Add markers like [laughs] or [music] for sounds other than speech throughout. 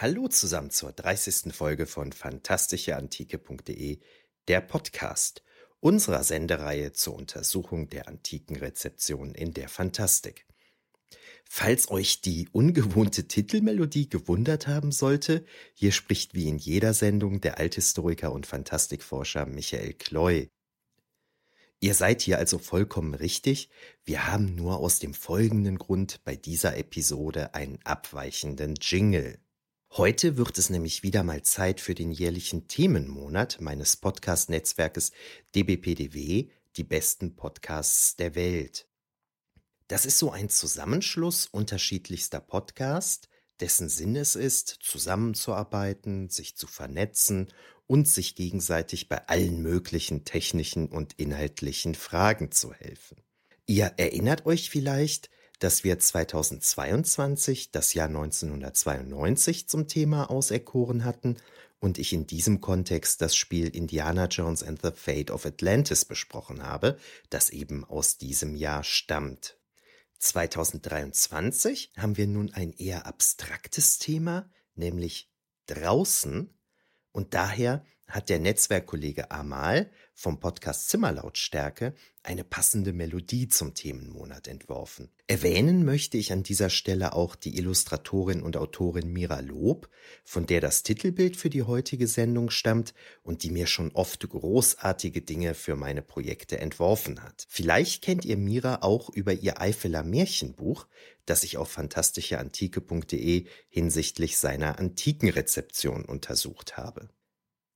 Hallo zusammen zur 30. Folge von fantastischeantike.de, der Podcast unserer Sendereihe zur Untersuchung der antiken Rezeption in der Fantastik. Falls euch die ungewohnte Titelmelodie gewundert haben sollte, hier spricht wie in jeder Sendung der Althistoriker und Fantastikforscher Michael Kloy. Ihr seid hier also vollkommen richtig, wir haben nur aus dem folgenden Grund bei dieser Episode einen abweichenden Jingle. Heute wird es nämlich wieder mal Zeit für den jährlichen Themenmonat meines Podcast-Netzwerkes dbpdw, die besten Podcasts der Welt. Das ist so ein Zusammenschluss unterschiedlichster Podcasts, dessen Sinn es ist, zusammenzuarbeiten, sich zu vernetzen und sich gegenseitig bei allen möglichen technischen und inhaltlichen Fragen zu helfen. Ihr erinnert euch vielleicht, dass wir 2022 das Jahr 1992 zum Thema auserkoren hatten und ich in diesem Kontext das Spiel Indiana Jones and the Fate of Atlantis besprochen habe, das eben aus diesem Jahr stammt. 2023 haben wir nun ein eher abstraktes Thema, nämlich draußen, und daher hat der Netzwerkkollege Amal vom Podcast Zimmerlautstärke eine passende Melodie zum Themenmonat entworfen. Erwähnen möchte ich an dieser Stelle auch die Illustratorin und Autorin Mira Lob, von der das Titelbild für die heutige Sendung stammt und die mir schon oft großartige Dinge für meine Projekte entworfen hat. Vielleicht kennt ihr Mira auch über ihr Eifeler Märchenbuch, das ich auf fantastischeantike.de hinsichtlich seiner Antikenrezeption untersucht habe.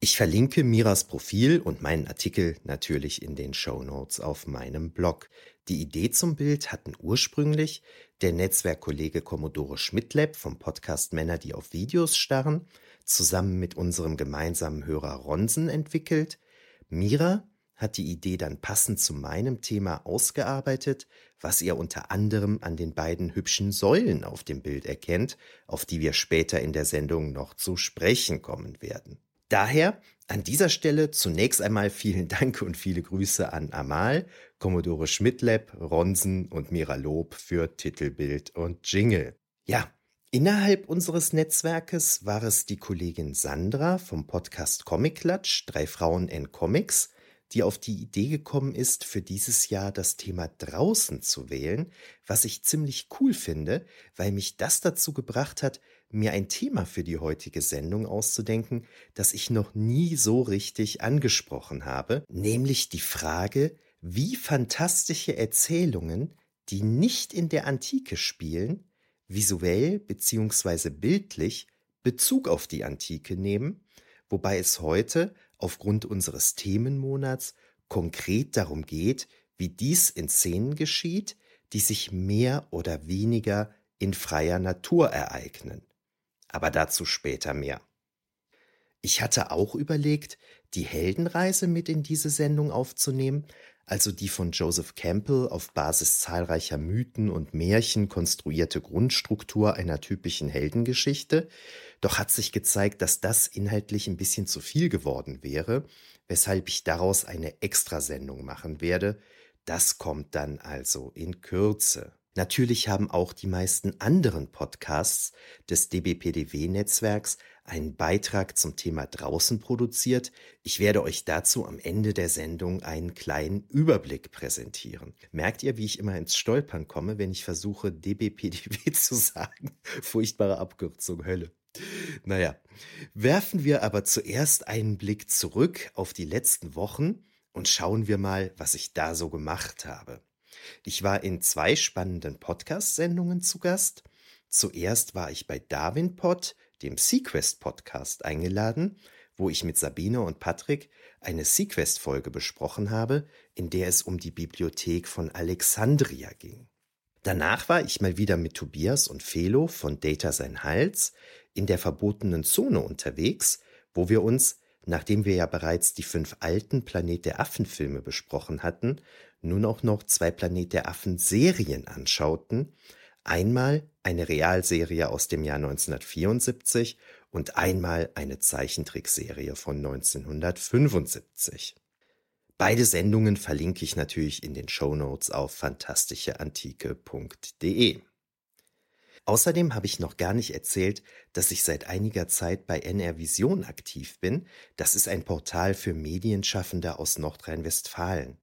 Ich verlinke Miras Profil und meinen Artikel natürlich in den Show Notes auf meinem Blog. Die Idee zum Bild hatten ursprünglich der Netzwerkkollege Commodore Schmidtlab vom Podcast Männer, die auf Videos starren, zusammen mit unserem gemeinsamen Hörer Ronsen entwickelt. Mira hat die Idee dann passend zu meinem Thema ausgearbeitet, was ihr unter anderem an den beiden hübschen Säulen auf dem Bild erkennt, auf die wir später in der Sendung noch zu sprechen kommen werden. Daher an dieser Stelle zunächst einmal vielen Dank und viele Grüße an Amal, Commodore Schmidtlab, Ronsen und Mira Lob für Titelbild und Jingle. Ja, innerhalb unseres Netzwerkes war es die Kollegin Sandra vom Podcast Comic Klatsch, drei Frauen in Comics, die auf die Idee gekommen ist, für dieses Jahr das Thema draußen zu wählen, was ich ziemlich cool finde, weil mich das dazu gebracht hat, mir ein Thema für die heutige Sendung auszudenken, das ich noch nie so richtig angesprochen habe, nämlich die Frage, wie fantastische Erzählungen, die nicht in der Antike spielen, visuell bzw. bildlich Bezug auf die Antike nehmen, wobei es heute aufgrund unseres Themenmonats konkret darum geht, wie dies in Szenen geschieht, die sich mehr oder weniger in freier Natur ereignen aber dazu später mehr. Ich hatte auch überlegt, die Heldenreise mit in diese Sendung aufzunehmen, also die von Joseph Campbell auf Basis zahlreicher Mythen und Märchen konstruierte Grundstruktur einer typischen Heldengeschichte, doch hat sich gezeigt, dass das inhaltlich ein bisschen zu viel geworden wäre, weshalb ich daraus eine Extrasendung machen werde. Das kommt dann also in Kürze. Natürlich haben auch die meisten anderen Podcasts des dbpdw-Netzwerks einen Beitrag zum Thema draußen produziert. Ich werde euch dazu am Ende der Sendung einen kleinen Überblick präsentieren. Merkt ihr, wie ich immer ins Stolpern komme, wenn ich versuche, dbpdw [laughs] zu sagen? Furchtbare Abkürzung, Hölle. Naja, werfen wir aber zuerst einen Blick zurück auf die letzten Wochen und schauen wir mal, was ich da so gemacht habe. Ich war in zwei spannenden Podcast-Sendungen zu Gast. Zuerst war ich bei Darwin Pod, dem Sequest Podcast, eingeladen, wo ich mit Sabine und Patrick eine Sequest-Folge besprochen habe, in der es um die Bibliothek von Alexandria ging. Danach war ich mal wieder mit Tobias und Felo von Data Sein Hals in der verbotenen Zone unterwegs, wo wir uns, nachdem wir ja bereits die fünf alten Planet der Affen Filme besprochen hatten, nun auch noch zwei Planet der Affen Serien anschauten. Einmal eine Realserie aus dem Jahr 1974 und einmal eine Zeichentrickserie von 1975. Beide Sendungen verlinke ich natürlich in den Shownotes auf fantastischeantike.de. Außerdem habe ich noch gar nicht erzählt, dass ich seit einiger Zeit bei NR Vision aktiv bin. Das ist ein Portal für Medienschaffende aus Nordrhein-Westfalen.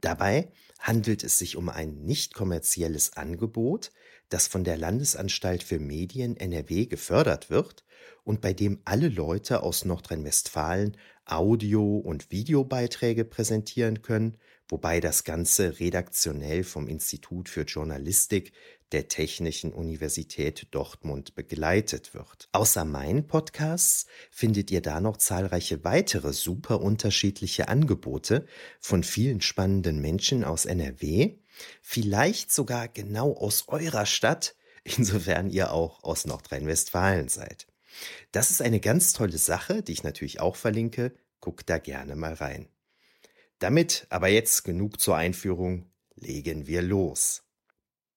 Dabei handelt es sich um ein nicht kommerzielles Angebot, das von der Landesanstalt für Medien NRW gefördert wird und bei dem alle Leute aus Nordrhein-Westfalen Audio- und Videobeiträge präsentieren können, wobei das Ganze redaktionell vom Institut für Journalistik der Technischen Universität Dortmund begleitet wird. Außer meinen Podcasts findet ihr da noch zahlreiche weitere super unterschiedliche Angebote von vielen spannenden Menschen aus NRW, vielleicht sogar genau aus eurer Stadt, [laughs] insofern ihr auch aus Nordrhein-Westfalen seid. Das ist eine ganz tolle Sache, die ich natürlich auch verlinke. Guckt da gerne mal rein. Damit aber jetzt genug zur Einführung, legen wir los.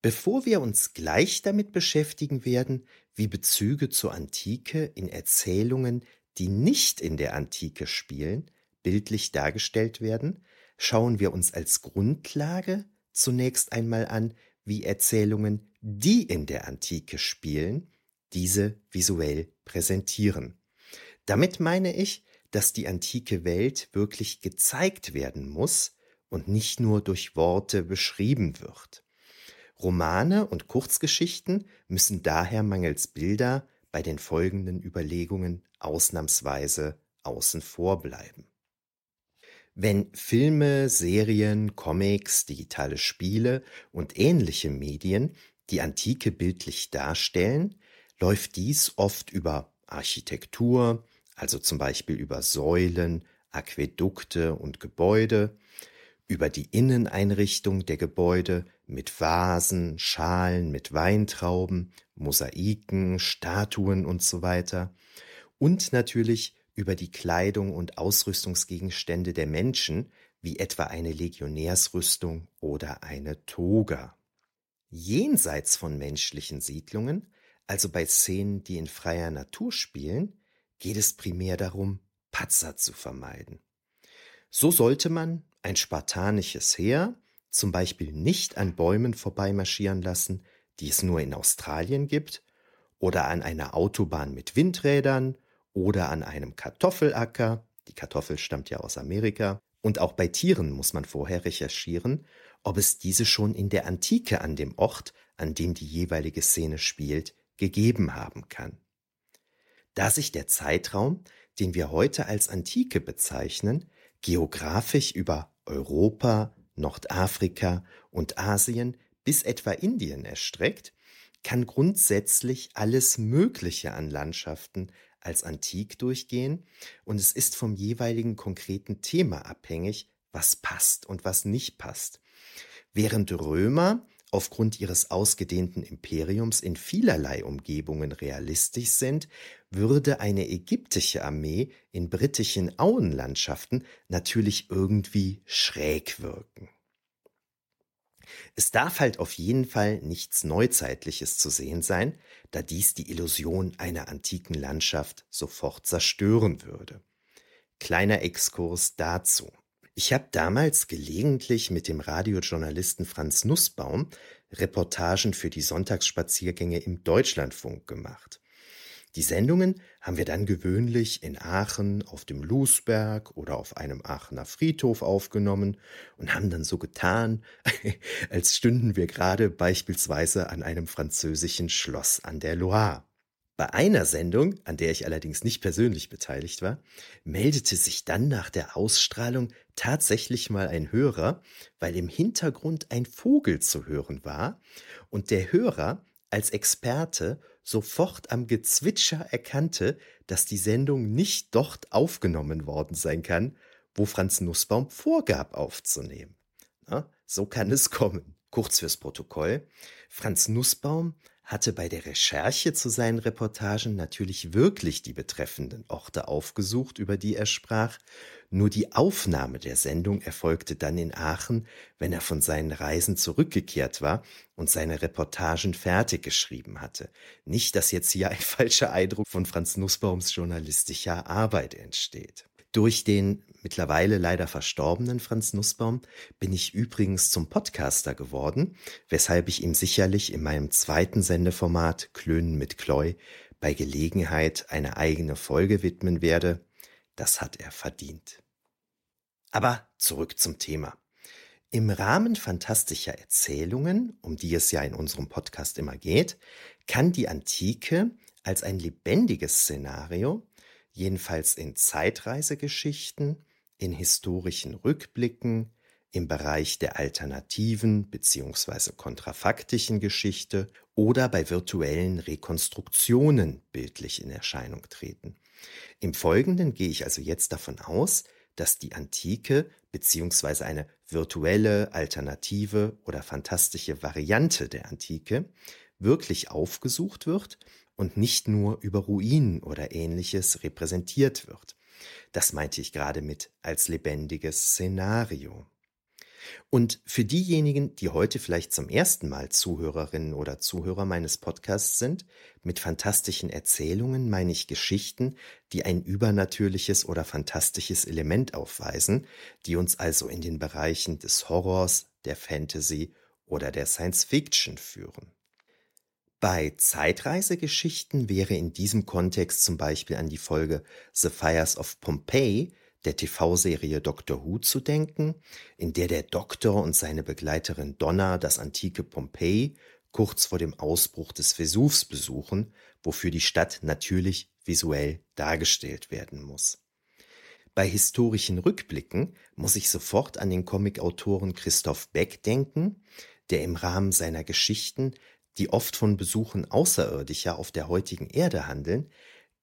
Bevor wir uns gleich damit beschäftigen werden, wie Bezüge zur Antike in Erzählungen, die nicht in der Antike spielen, bildlich dargestellt werden, schauen wir uns als Grundlage zunächst einmal an, wie Erzählungen, die in der Antike spielen, diese visuell präsentieren. Damit meine ich, dass die antike Welt wirklich gezeigt werden muss und nicht nur durch Worte beschrieben wird. Romane und Kurzgeschichten müssen daher mangels Bilder bei den folgenden Überlegungen ausnahmsweise außen vor bleiben. Wenn Filme, Serien, Comics, digitale Spiele und ähnliche Medien die Antike bildlich darstellen, läuft dies oft über Architektur, also zum Beispiel über Säulen, Aquädukte und Gebäude, über die Inneneinrichtung der Gebäude mit Vasen, Schalen mit Weintrauben, Mosaiken, Statuen und so weiter und natürlich über die Kleidung und Ausrüstungsgegenstände der Menschen, wie etwa eine Legionärsrüstung oder eine Toga. Jenseits von menschlichen Siedlungen also bei Szenen, die in freier Natur spielen, geht es primär darum, Patzer zu vermeiden. So sollte man ein spartanisches Heer zum Beispiel nicht an Bäumen vorbeimarschieren lassen, die es nur in Australien gibt, oder an einer Autobahn mit Windrädern oder an einem Kartoffelacker, die Kartoffel stammt ja aus Amerika, und auch bei Tieren muss man vorher recherchieren, ob es diese schon in der Antike an dem Ort, an dem die jeweilige Szene spielt, gegeben haben kann. Da sich der Zeitraum, den wir heute als Antike bezeichnen, geografisch über Europa, Nordafrika und Asien bis etwa Indien erstreckt, kann grundsätzlich alles Mögliche an Landschaften als antik durchgehen und es ist vom jeweiligen konkreten Thema abhängig, was passt und was nicht passt. Während Römer aufgrund ihres ausgedehnten Imperiums in vielerlei Umgebungen realistisch sind, würde eine ägyptische Armee in britischen Auenlandschaften natürlich irgendwie schräg wirken. Es darf halt auf jeden Fall nichts Neuzeitliches zu sehen sein, da dies die Illusion einer antiken Landschaft sofort zerstören würde. Kleiner Exkurs dazu. Ich habe damals gelegentlich mit dem Radiojournalisten Franz Nussbaum Reportagen für die Sonntagsspaziergänge im Deutschlandfunk gemacht. Die Sendungen haben wir dann gewöhnlich in Aachen auf dem Lusberg oder auf einem Aachener Friedhof aufgenommen und haben dann so getan, [laughs] als stünden wir gerade beispielsweise an einem französischen Schloss an der Loire. Bei einer Sendung, an der ich allerdings nicht persönlich beteiligt war, meldete sich dann nach der Ausstrahlung tatsächlich mal ein Hörer, weil im Hintergrund ein Vogel zu hören war und der Hörer als Experte sofort am Gezwitscher erkannte, dass die Sendung nicht dort aufgenommen worden sein kann, wo Franz Nussbaum vorgab aufzunehmen. Na, so kann es kommen. Kurz fürs Protokoll. Franz Nussbaum hatte bei der Recherche zu seinen Reportagen natürlich wirklich die betreffenden Orte aufgesucht, über die er sprach, nur die Aufnahme der Sendung erfolgte dann in Aachen, wenn er von seinen Reisen zurückgekehrt war und seine Reportagen fertig geschrieben hatte. Nicht, dass jetzt hier ein [laughs] falscher Eindruck von Franz Nussbaums journalistischer Arbeit entsteht. Durch den mittlerweile leider verstorbenen Franz Nussbaum bin ich übrigens zum Podcaster geworden, weshalb ich ihm sicherlich in meinem zweiten Sendeformat Klönen mit Kleu bei Gelegenheit eine eigene Folge widmen werde. Das hat er verdient. Aber zurück zum Thema. Im Rahmen fantastischer Erzählungen, um die es ja in unserem Podcast immer geht, kann die Antike als ein lebendiges Szenario jedenfalls in Zeitreisegeschichten, in historischen Rückblicken, im Bereich der alternativen bzw. kontrafaktischen Geschichte oder bei virtuellen Rekonstruktionen bildlich in Erscheinung treten. Im Folgenden gehe ich also jetzt davon aus, dass die Antike bzw. eine virtuelle, alternative oder fantastische Variante der Antike wirklich aufgesucht wird und nicht nur über Ruinen oder ähnliches repräsentiert wird. Das meinte ich gerade mit als lebendiges Szenario. Und für diejenigen, die heute vielleicht zum ersten Mal Zuhörerinnen oder Zuhörer meines Podcasts sind, mit fantastischen Erzählungen meine ich Geschichten, die ein übernatürliches oder fantastisches Element aufweisen, die uns also in den Bereichen des Horrors, der Fantasy oder der Science Fiction führen. Bei Zeitreisegeschichten wäre in diesem Kontext zum Beispiel an die Folge The Fires of Pompeii der TV-Serie Doctor Who zu denken, in der der Doktor und seine Begleiterin Donna das antike Pompeii kurz vor dem Ausbruch des Vesuvs besuchen, wofür die Stadt natürlich visuell dargestellt werden muss. Bei historischen Rückblicken muss ich sofort an den Comicautoren Christoph Beck denken, der im Rahmen seiner Geschichten die oft von Besuchen Außerirdischer auf der heutigen Erde handeln,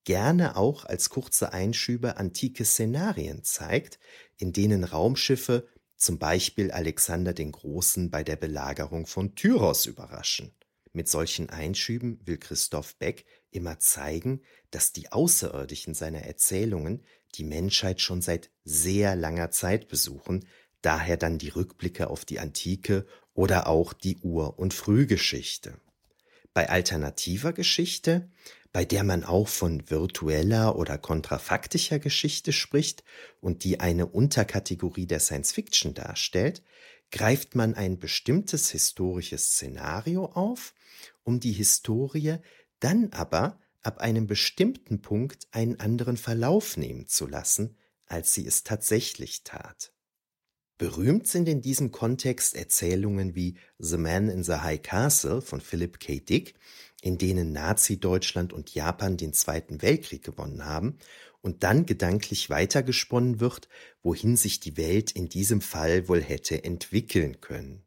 gerne auch als kurze Einschübe antike Szenarien zeigt, in denen Raumschiffe zum Beispiel Alexander den Großen bei der Belagerung von Tyros überraschen. Mit solchen Einschüben will Christoph Beck immer zeigen, dass die Außerirdischen seiner Erzählungen die Menschheit schon seit sehr langer Zeit besuchen, daher dann die Rückblicke auf die Antike oder auch die Ur- und Frühgeschichte. Bei alternativer Geschichte, bei der man auch von virtueller oder kontrafaktischer Geschichte spricht und die eine Unterkategorie der Science Fiction darstellt, greift man ein bestimmtes historisches Szenario auf, um die Historie dann aber ab einem bestimmten Punkt einen anderen Verlauf nehmen zu lassen, als sie es tatsächlich tat. Berühmt sind in diesem Kontext Erzählungen wie The Man in the High Castle von Philip K. Dick, in denen Nazi-Deutschland und Japan den Zweiten Weltkrieg gewonnen haben und dann gedanklich weitergesponnen wird, wohin sich die Welt in diesem Fall wohl hätte entwickeln können.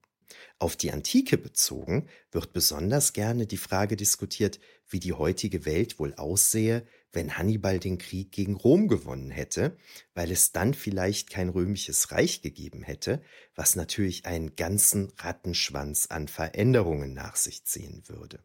Auf die Antike bezogen wird besonders gerne die Frage diskutiert, wie die heutige Welt wohl aussähe, wenn Hannibal den Krieg gegen Rom gewonnen hätte, weil es dann vielleicht kein römisches Reich gegeben hätte, was natürlich einen ganzen Rattenschwanz an Veränderungen nach sich ziehen würde.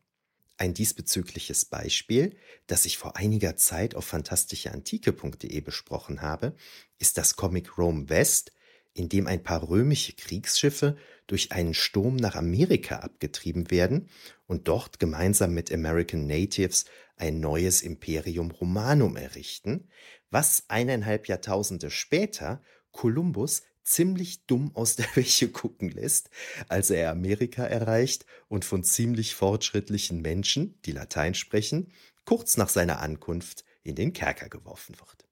Ein diesbezügliches Beispiel, das ich vor einiger Zeit auf fantastischeantike.de besprochen habe, ist das Comic Rome West, in dem ein paar römische Kriegsschiffe durch einen Sturm nach Amerika abgetrieben werden und dort gemeinsam mit American Natives ein neues Imperium Romanum errichten, was eineinhalb Jahrtausende später Kolumbus ziemlich dumm aus der Wäsche gucken lässt, als er Amerika erreicht und von ziemlich fortschrittlichen Menschen, die Latein sprechen, kurz nach seiner Ankunft in den Kerker geworfen wird.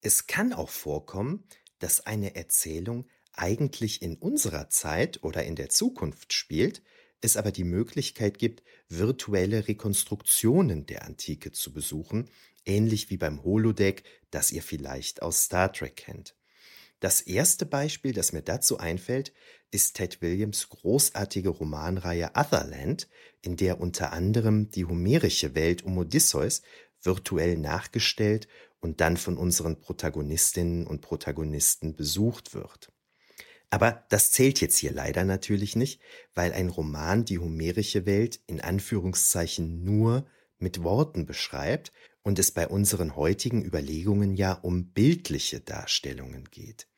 Es kann auch vorkommen, dass eine Erzählung eigentlich in unserer Zeit oder in der Zukunft spielt, es aber die Möglichkeit gibt, virtuelle Rekonstruktionen der Antike zu besuchen, ähnlich wie beim Holodeck, das ihr vielleicht aus Star Trek kennt. Das erste Beispiel, das mir dazu einfällt, ist Ted Williams großartige Romanreihe Otherland, in der unter anderem die homerische Welt um Odysseus virtuell nachgestellt und dann von unseren Protagonistinnen und Protagonisten besucht wird. Aber das zählt jetzt hier leider natürlich nicht, weil ein Roman die homerische Welt in Anführungszeichen nur mit Worten beschreibt und es bei unseren heutigen Überlegungen ja um bildliche Darstellungen geht.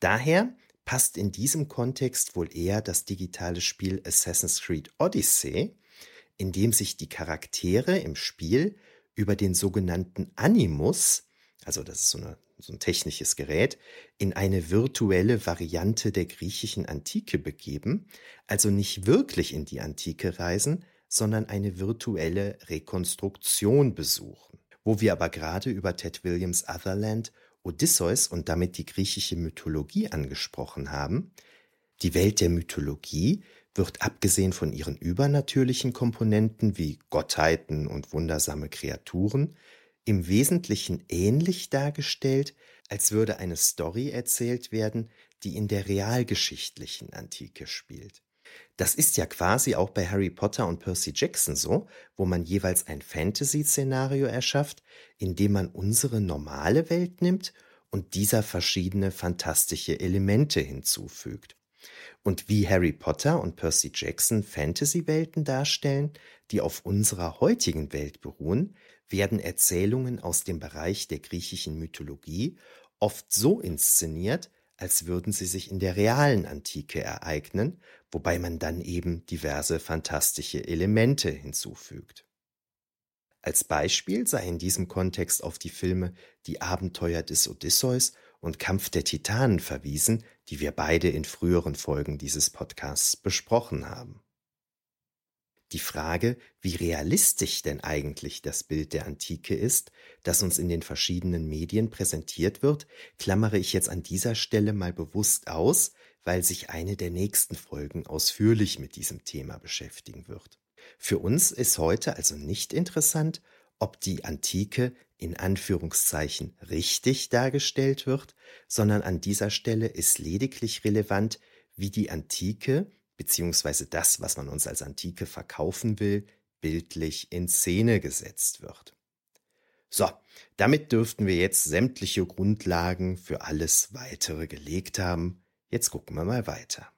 Daher passt in diesem Kontext wohl eher das digitale Spiel Assassin's Creed Odyssey, in dem sich die Charaktere im Spiel über den sogenannten Animus, also das ist so, eine, so ein technisches Gerät, in eine virtuelle Variante der griechischen Antike begeben, also nicht wirklich in die Antike reisen, sondern eine virtuelle Rekonstruktion besuchen. Wo wir aber gerade über Ted Williams Otherland Odysseus und damit die griechische Mythologie angesprochen haben, die Welt der Mythologie wird abgesehen von ihren übernatürlichen Komponenten wie Gottheiten und wundersame Kreaturen im Wesentlichen ähnlich dargestellt, als würde eine Story erzählt werden, die in der realgeschichtlichen Antike spielt. Das ist ja quasi auch bei Harry Potter und Percy Jackson so, wo man jeweils ein Fantasy-Szenario erschafft, in dem man unsere normale Welt nimmt und dieser verschiedene fantastische Elemente hinzufügt. Und wie Harry Potter und Percy Jackson Fantasy-Welten darstellen, die auf unserer heutigen Welt beruhen, werden Erzählungen aus dem Bereich der griechischen Mythologie oft so inszeniert, als würden sie sich in der realen Antike ereignen, wobei man dann eben diverse fantastische Elemente hinzufügt. Als Beispiel sei in diesem Kontext auf die Filme Die Abenteuer des Odysseus und Kampf der Titanen verwiesen, die wir beide in früheren Folgen dieses Podcasts besprochen haben. Die Frage, wie realistisch denn eigentlich das Bild der Antike ist, das uns in den verschiedenen Medien präsentiert wird, klammere ich jetzt an dieser Stelle mal bewusst aus, weil sich eine der nächsten Folgen ausführlich mit diesem Thema beschäftigen wird. Für uns ist heute also nicht interessant, ob die Antike in Anführungszeichen richtig dargestellt wird, sondern an dieser Stelle ist lediglich relevant, wie die Antike beziehungsweise das, was man uns als Antike verkaufen will, bildlich in Szene gesetzt wird. So, damit dürften wir jetzt sämtliche Grundlagen für alles weitere gelegt haben. Jetzt gucken wir mal weiter.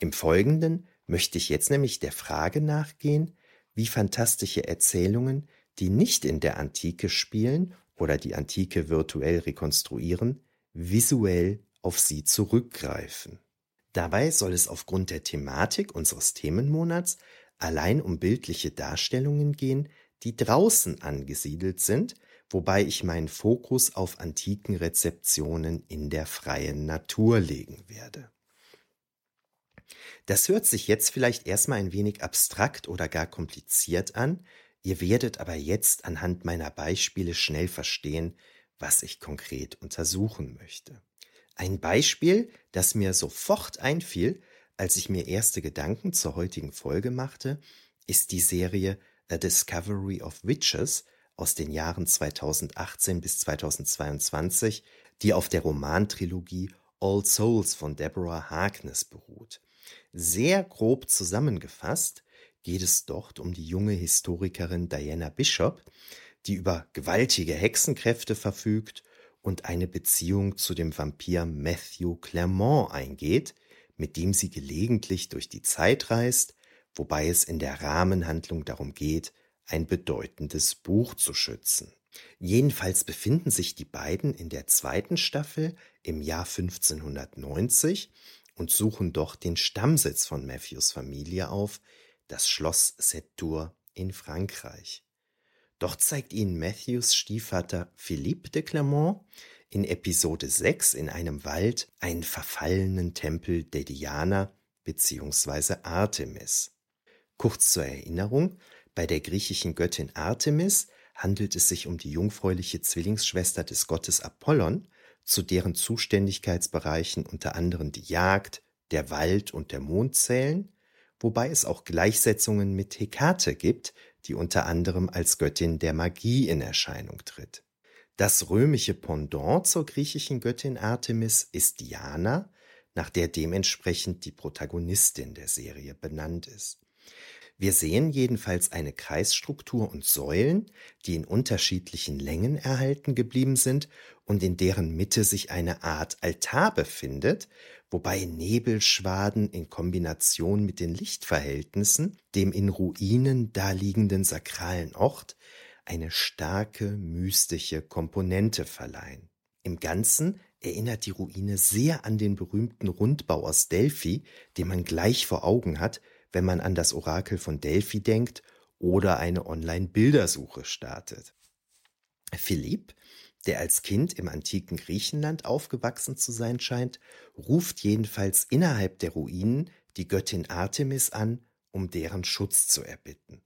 Im Folgenden möchte ich jetzt nämlich der Frage nachgehen, wie fantastische Erzählungen, die nicht in der Antike spielen oder die Antike virtuell rekonstruieren, visuell auf sie zurückgreifen. Dabei soll es aufgrund der Thematik unseres Themenmonats allein um bildliche Darstellungen gehen, die draußen angesiedelt sind, wobei ich meinen Fokus auf antiken Rezeptionen in der freien Natur legen werde. Das hört sich jetzt vielleicht erstmal ein wenig abstrakt oder gar kompliziert an, ihr werdet aber jetzt anhand meiner Beispiele schnell verstehen, was ich konkret untersuchen möchte. Ein Beispiel, das mir sofort einfiel, als ich mir erste Gedanken zur heutigen Folge machte, ist die Serie A Discovery of Witches aus den Jahren 2018 bis 2022, die auf der Romantrilogie All Souls von Deborah Harkness beruht. Sehr grob zusammengefasst geht es dort um die junge Historikerin Diana Bishop, die über gewaltige Hexenkräfte verfügt und eine Beziehung zu dem Vampir Matthew Clermont eingeht, mit dem sie gelegentlich durch die Zeit reist, wobei es in der Rahmenhandlung darum geht, ein bedeutendes Buch zu schützen. Jedenfalls befinden sich die beiden in der zweiten Staffel im Jahr 1590 und suchen dort den Stammsitz von Matthews Familie auf, das Schloss Setur in Frankreich. Doch zeigt ihnen Matthews Stiefvater Philippe de Clermont in Episode 6 in einem Wald einen verfallenen Tempel der Diana bzw. Artemis. Kurz zur Erinnerung, bei der griechischen Göttin Artemis handelt es sich um die jungfräuliche Zwillingsschwester des Gottes Apollon, zu deren Zuständigkeitsbereichen unter anderem die Jagd, der Wald und der Mond zählen, wobei es auch Gleichsetzungen mit Hekate gibt, die unter anderem als Göttin der Magie in Erscheinung tritt. Das römische Pendant zur griechischen Göttin Artemis ist Diana, nach der dementsprechend die Protagonistin der Serie benannt ist. Wir sehen jedenfalls eine Kreisstruktur und Säulen, die in unterschiedlichen Längen erhalten geblieben sind und in deren Mitte sich eine Art Altar befindet, wobei Nebelschwaden in Kombination mit den Lichtverhältnissen dem in Ruinen daliegenden sakralen Ort eine starke mystische Komponente verleihen. Im Ganzen erinnert die Ruine sehr an den berühmten Rundbau aus Delphi, den man gleich vor Augen hat, wenn man an das Orakel von Delphi denkt oder eine Online-Bildersuche startet. Philipp, der als Kind im antiken Griechenland aufgewachsen zu sein scheint, ruft jedenfalls innerhalb der Ruinen die Göttin Artemis an, um deren Schutz zu erbitten.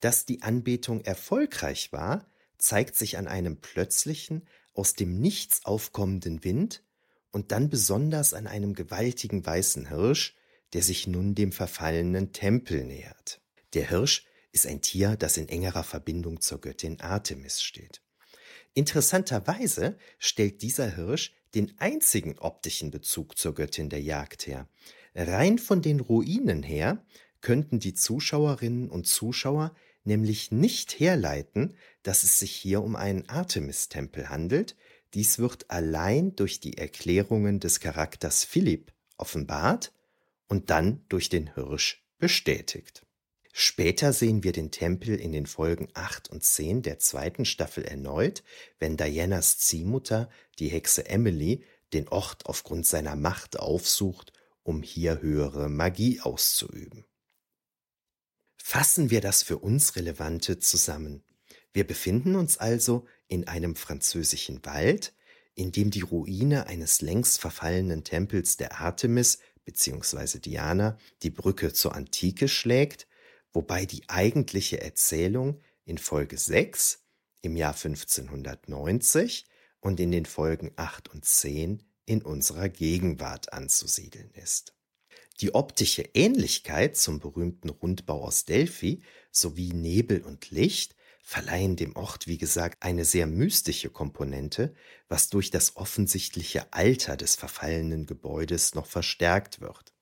Dass die Anbetung erfolgreich war, zeigt sich an einem plötzlichen, aus dem Nichts aufkommenden Wind und dann besonders an einem gewaltigen weißen Hirsch, der sich nun dem verfallenen Tempel nähert. Der Hirsch ist ein Tier, das in engerer Verbindung zur Göttin Artemis steht. Interessanterweise stellt dieser Hirsch den einzigen optischen Bezug zur Göttin der Jagd her. Rein von den Ruinen her könnten die Zuschauerinnen und Zuschauer nämlich nicht herleiten, dass es sich hier um einen Artemis-Tempel handelt, dies wird allein durch die Erklärungen des Charakters Philipp offenbart und dann durch den Hirsch bestätigt. Später sehen wir den Tempel in den Folgen 8 und 10 der zweiten Staffel erneut, wenn Dianas Ziehmutter, die Hexe Emily, den Ort aufgrund seiner Macht aufsucht, um hier höhere Magie auszuüben. Fassen wir das für uns Relevante zusammen. Wir befinden uns also in einem französischen Wald, in dem die Ruine eines längst verfallenen Tempels der Artemis bzw. Diana die Brücke zur Antike schlägt, wobei die eigentliche Erzählung in Folge 6 im Jahr 1590 und in den Folgen 8 und 10 in unserer Gegenwart anzusiedeln ist. Die optische Ähnlichkeit zum berühmten Rundbau aus Delphi sowie Nebel und Licht verleihen dem Ort, wie gesagt, eine sehr mystische Komponente, was durch das offensichtliche Alter des verfallenen Gebäudes noch verstärkt wird.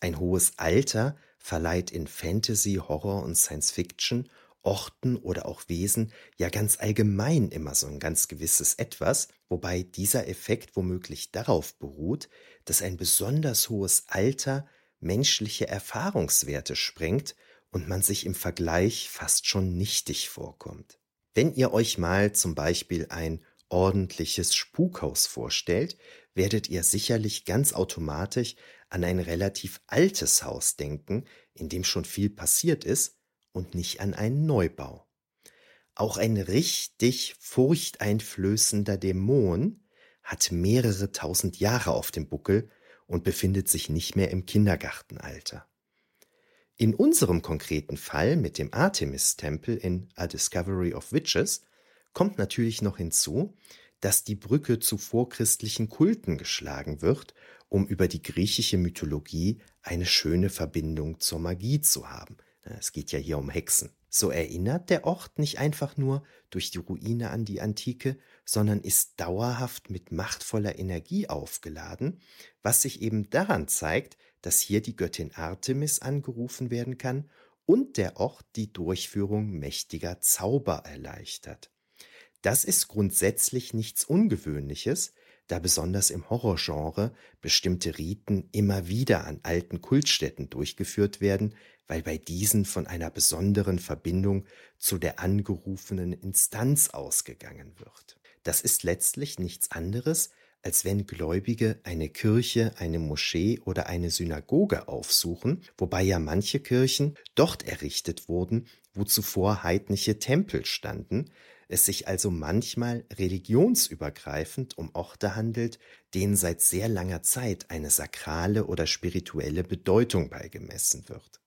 Ein hohes Alter verleiht in Fantasy, Horror und Science Fiction Orten oder auch Wesen ja ganz allgemein immer so ein ganz gewisses Etwas, wobei dieser Effekt womöglich darauf beruht, dass ein besonders hohes Alter menschliche Erfahrungswerte sprengt und man sich im Vergleich fast schon nichtig vorkommt. Wenn ihr euch mal zum Beispiel ein ordentliches Spukhaus vorstellt, werdet ihr sicherlich ganz automatisch an ein relativ altes Haus denken, in dem schon viel passiert ist und nicht an einen Neubau. Auch ein richtig furchteinflößender Dämon hat mehrere tausend Jahre auf dem Buckel und befindet sich nicht mehr im Kindergartenalter. In unserem konkreten Fall mit dem Artemis-Tempel in A Discovery of Witches kommt natürlich noch hinzu, dass die Brücke zu vorchristlichen Kulten geschlagen wird, um über die griechische Mythologie eine schöne Verbindung zur Magie zu haben – es geht ja hier um Hexen. So erinnert der Ort nicht einfach nur durch die Ruine an die Antike, sondern ist dauerhaft mit machtvoller Energie aufgeladen, was sich eben daran zeigt, dass hier die Göttin Artemis angerufen werden kann und der Ort die Durchführung mächtiger Zauber erleichtert. Das ist grundsätzlich nichts Ungewöhnliches, da besonders im Horrorgenre bestimmte Riten immer wieder an alten Kultstätten durchgeführt werden, weil bei diesen von einer besonderen Verbindung zu der angerufenen Instanz ausgegangen wird. Das ist letztlich nichts anderes, als wenn Gläubige eine Kirche, eine Moschee oder eine Synagoge aufsuchen, wobei ja manche Kirchen dort errichtet wurden, wo zuvor heidnische Tempel standen, es sich also manchmal religionsübergreifend um Orte handelt, denen seit sehr langer Zeit eine sakrale oder spirituelle Bedeutung beigemessen wird.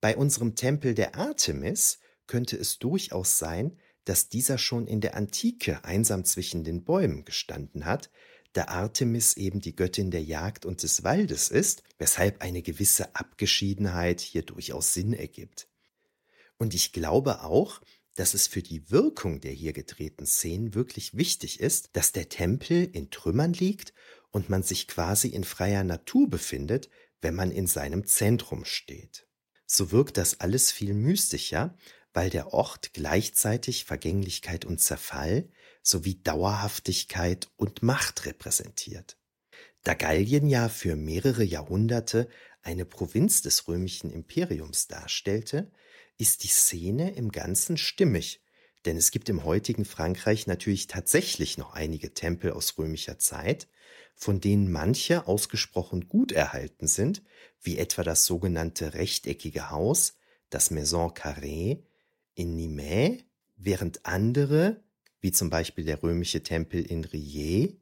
Bei unserem Tempel der Artemis könnte es durchaus sein, dass dieser schon in der Antike einsam zwischen den Bäumen gestanden hat, da Artemis eben die Göttin der Jagd und des Waldes ist, weshalb eine gewisse Abgeschiedenheit hier durchaus Sinn ergibt. Und ich glaube auch, dass es für die Wirkung der hier gedrehten Szenen wirklich wichtig ist, dass der Tempel in Trümmern liegt und man sich quasi in freier Natur befindet, wenn man in seinem Zentrum steht. so wirkt das alles viel mystischer, weil der Ort gleichzeitig Vergänglichkeit und Zerfall sowie Dauerhaftigkeit und Macht repräsentiert. Da Gallien ja für mehrere Jahrhunderte eine Provinz des römischen Imperiums darstellte, ist die Szene im Ganzen stimmig, denn es gibt im heutigen Frankreich natürlich tatsächlich noch einige Tempel aus römischer Zeit, von denen manche ausgesprochen gut erhalten sind, wie etwa das sogenannte rechteckige Haus, das Maison Carré in Nimes, während andere, wie zum Beispiel der römische Tempel in Rie,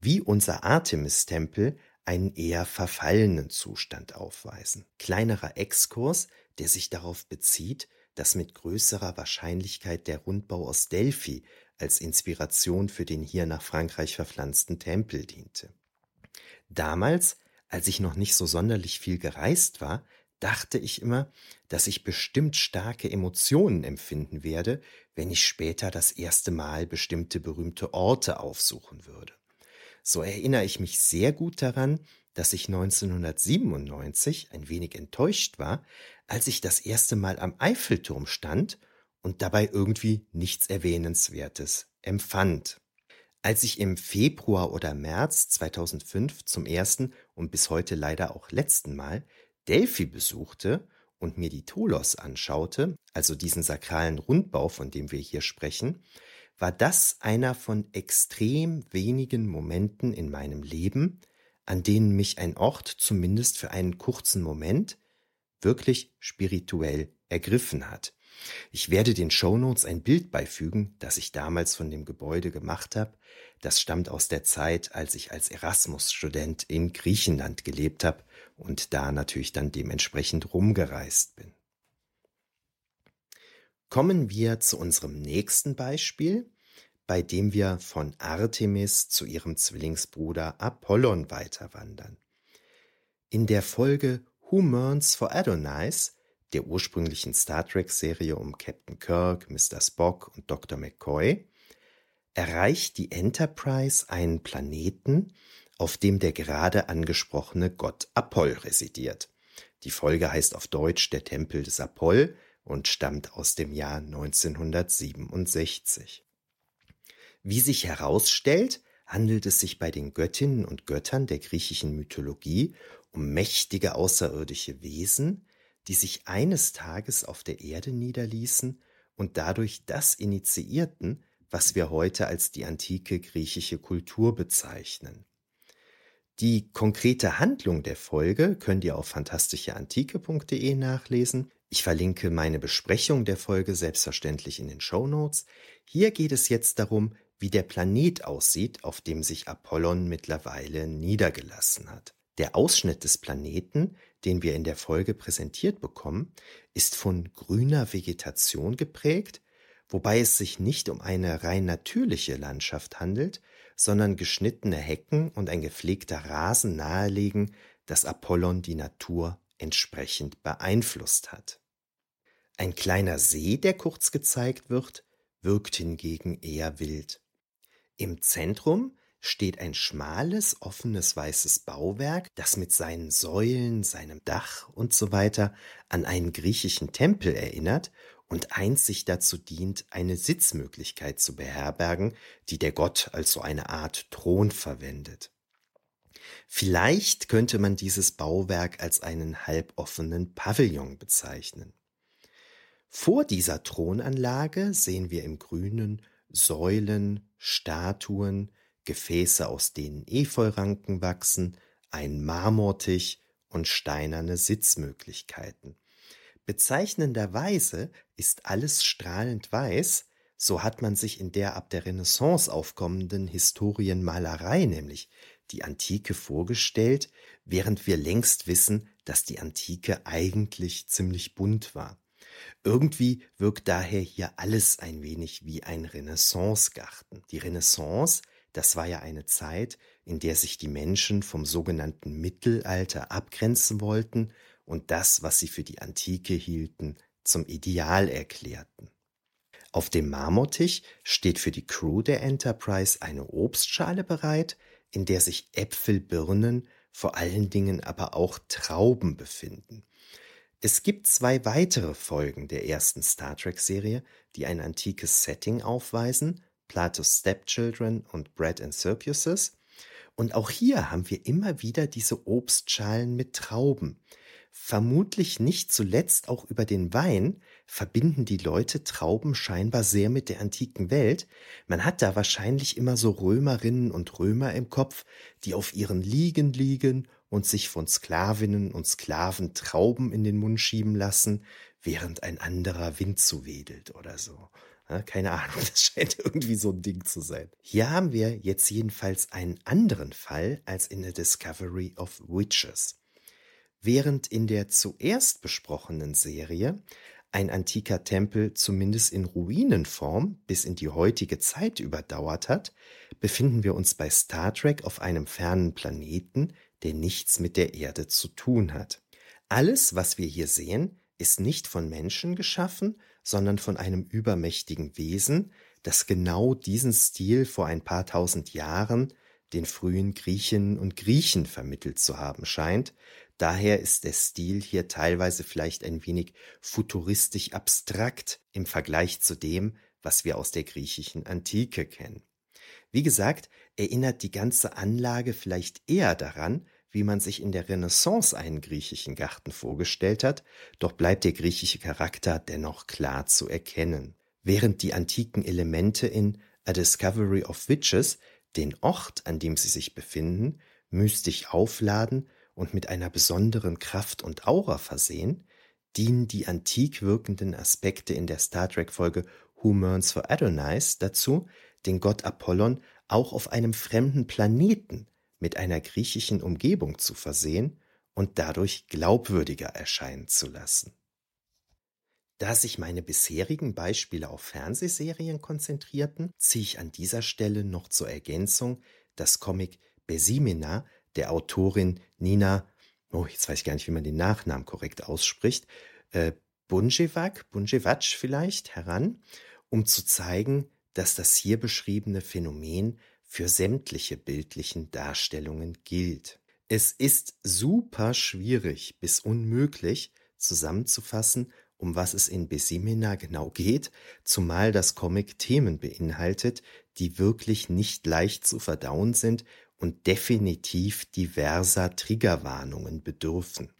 wie unser Artemis-Tempel, einen eher verfallenen Zustand aufweisen. Kleinerer Exkurs, der sich darauf bezieht, dass mit größerer Wahrscheinlichkeit der Rundbau aus Delphi als Inspiration für den hier nach Frankreich verpflanzten Tempel diente. Damals, als ich noch nicht so sonderlich viel gereist war, dachte ich immer, dass ich bestimmt starke Emotionen empfinden werde, wenn ich später das erste Mal bestimmte berühmte Orte aufsuchen würde. So erinnere ich mich sehr gut daran, dass ich 1997 ein wenig enttäuscht war, als ich das erste Mal am Eiffelturm stand und dabei irgendwie nichts Erwähnenswertes empfand. Als ich im Februar oder März 2005 zum ersten und bis heute leider auch letzten Mal Delphi besuchte und mir die Tolos anschaute, also diesen sakralen Rundbau, von dem wir hier sprechen, war das einer von extrem wenigen Momenten in meinem Leben, an denen mich ein Ort zumindest für einen kurzen Moment wirklich spirituell ergriffen hat. Ich werde den Shownotes ein Bild beifügen, das ich damals von dem Gebäude gemacht habe. Das stammt aus der Zeit, als ich als Erasmus-Student in Griechenland gelebt habe und da natürlich dann dementsprechend rumgereist bin. Kommen wir zu unserem nächsten Beispiel, bei dem wir von Artemis zu ihrem Zwillingsbruder Apollon weiterwandern. In der Folge Who Mourns for Adonais, der ursprünglichen Star Trek-Serie um Captain Kirk, Mr. Spock und Dr. McCoy, erreicht die Enterprise einen Planeten, auf dem der gerade angesprochene Gott Apoll residiert. Die Folge heißt auf Deutsch Der Tempel des Apoll und stammt aus dem Jahr 1967. Wie sich herausstellt, handelt es sich bei den Göttinnen und Göttern der griechischen Mythologie um mächtige außerirdische Wesen, die sich eines Tages auf der Erde niederließen und dadurch das initiierten, was wir heute als die antike griechische Kultur bezeichnen. Die konkrete Handlung der Folge könnt ihr auf fantastischeantike.de nachlesen. Ich verlinke meine Besprechung der Folge selbstverständlich in den Show Notes. Hier geht es jetzt darum, wie der Planet aussieht, auf dem sich Apollon mittlerweile niedergelassen hat. Der Ausschnitt des Planeten, den wir in der Folge präsentiert bekommen, ist von grüner Vegetation geprägt, wobei es sich nicht um eine rein natürliche Landschaft handelt, sondern geschnittene Hecken und ein gepflegter Rasen nahelegen, dass Apollon die Natur entsprechend beeinflusst hat. Ein kleiner See, der kurz gezeigt wird, wirkt hingegen eher wild. Im Zentrum steht ein schmales, offenes weißes Bauwerk, das mit seinen Säulen, seinem Dach und so weiter an einen griechischen Tempel erinnert und einzig dazu dient, eine Sitzmöglichkeit zu beherbergen, die der Gott als so eine Art Thron verwendet. Vielleicht könnte man dieses Bauwerk als einen halboffenen Pavillon bezeichnen. Vor dieser Thronanlage sehen wir im Grünen Säulen, Statuen, Gefäße, aus denen Efeuranken wachsen, ein Marmortisch und steinerne Sitzmöglichkeiten. Bezeichnenderweise ist alles strahlend weiß, so hat man sich in der ab der Renaissance aufkommenden Historienmalerei nämlich die Antike vorgestellt, während wir längst wissen, dass die Antike eigentlich ziemlich bunt war. Irgendwie wirkt daher hier alles ein wenig wie ein Renaissancegarten. Die Renaissance, das war ja eine Zeit, in der sich die Menschen vom sogenannten Mittelalter abgrenzen wollten und das, was sie für die Antike hielten, zum Ideal erklärten. Auf dem Marmortisch steht für die Crew der Enterprise eine Obstschale bereit, in der sich Äpfel, Birnen, vor allen Dingen aber auch Trauben befinden. Es gibt zwei weitere Folgen der ersten Star Trek-Serie, die ein antikes Setting aufweisen, Plato's Stepchildren und Bread and Circuses. Und auch hier haben wir immer wieder diese Obstschalen mit Trauben. Vermutlich nicht zuletzt auch über den Wein verbinden die Leute Trauben scheinbar sehr mit der antiken Welt. Man hat da wahrscheinlich immer so Römerinnen und Römer im Kopf, die auf ihren Liegen liegen und sich von Sklavinnen und Sklaven Trauben in den Mund schieben lassen, während ein anderer Wind zuwedelt oder so. Keine Ahnung, [laughs] das scheint irgendwie so ein Ding zu sein. Hier haben wir jetzt jedenfalls einen anderen Fall als in The Discovery of Witches. Während in der zuerst besprochenen Serie ein antiker Tempel zumindest in Ruinenform bis in die heutige Zeit überdauert hat, befinden wir uns bei Star Trek auf einem fernen Planeten, der nichts mit der Erde zu tun hat. Alles, was wir hier sehen, ist nicht von Menschen geschaffen, sondern von einem übermächtigen Wesen, das genau diesen Stil vor ein paar tausend Jahren den frühen Griechinnen und Griechen vermittelt zu haben scheint. Daher ist der Stil hier teilweise vielleicht ein wenig futuristisch abstrakt im Vergleich zu dem, was wir aus der griechischen Antike kennen. Wie gesagt, erinnert die ganze Anlage vielleicht eher daran, wie man sich in der Renaissance einen griechischen Garten vorgestellt hat, doch bleibt der griechische Charakter dennoch klar zu erkennen. Während die antiken Elemente in A Discovery of Witches den Ort, an dem sie sich befinden, mystisch aufladen und mit einer besonderen Kraft und Aura versehen, dienen die antik wirkenden Aspekte in der Star Trek-Folge Who Mourns for Adonais dazu, den Gott Apollon auch auf einem fremden Planeten mit einer griechischen Umgebung zu versehen und dadurch glaubwürdiger erscheinen zu lassen. Da sich meine bisherigen Beispiele auf Fernsehserien konzentrierten, ziehe ich an dieser Stelle noch zur Ergänzung das Comic Besimena der Autorin Nina, oh, jetzt weiß ich gar nicht, wie man den Nachnamen korrekt ausspricht, äh, Bunjevac, Bunjevac vielleicht heran, um zu zeigen, dass das hier beschriebene Phänomen für sämtliche bildlichen Darstellungen gilt. Es ist super schwierig bis unmöglich zusammenzufassen, um was es in Besimena genau geht, zumal das Comic Themen beinhaltet, die wirklich nicht leicht zu verdauen sind und definitiv diverser Triggerwarnungen bedürfen.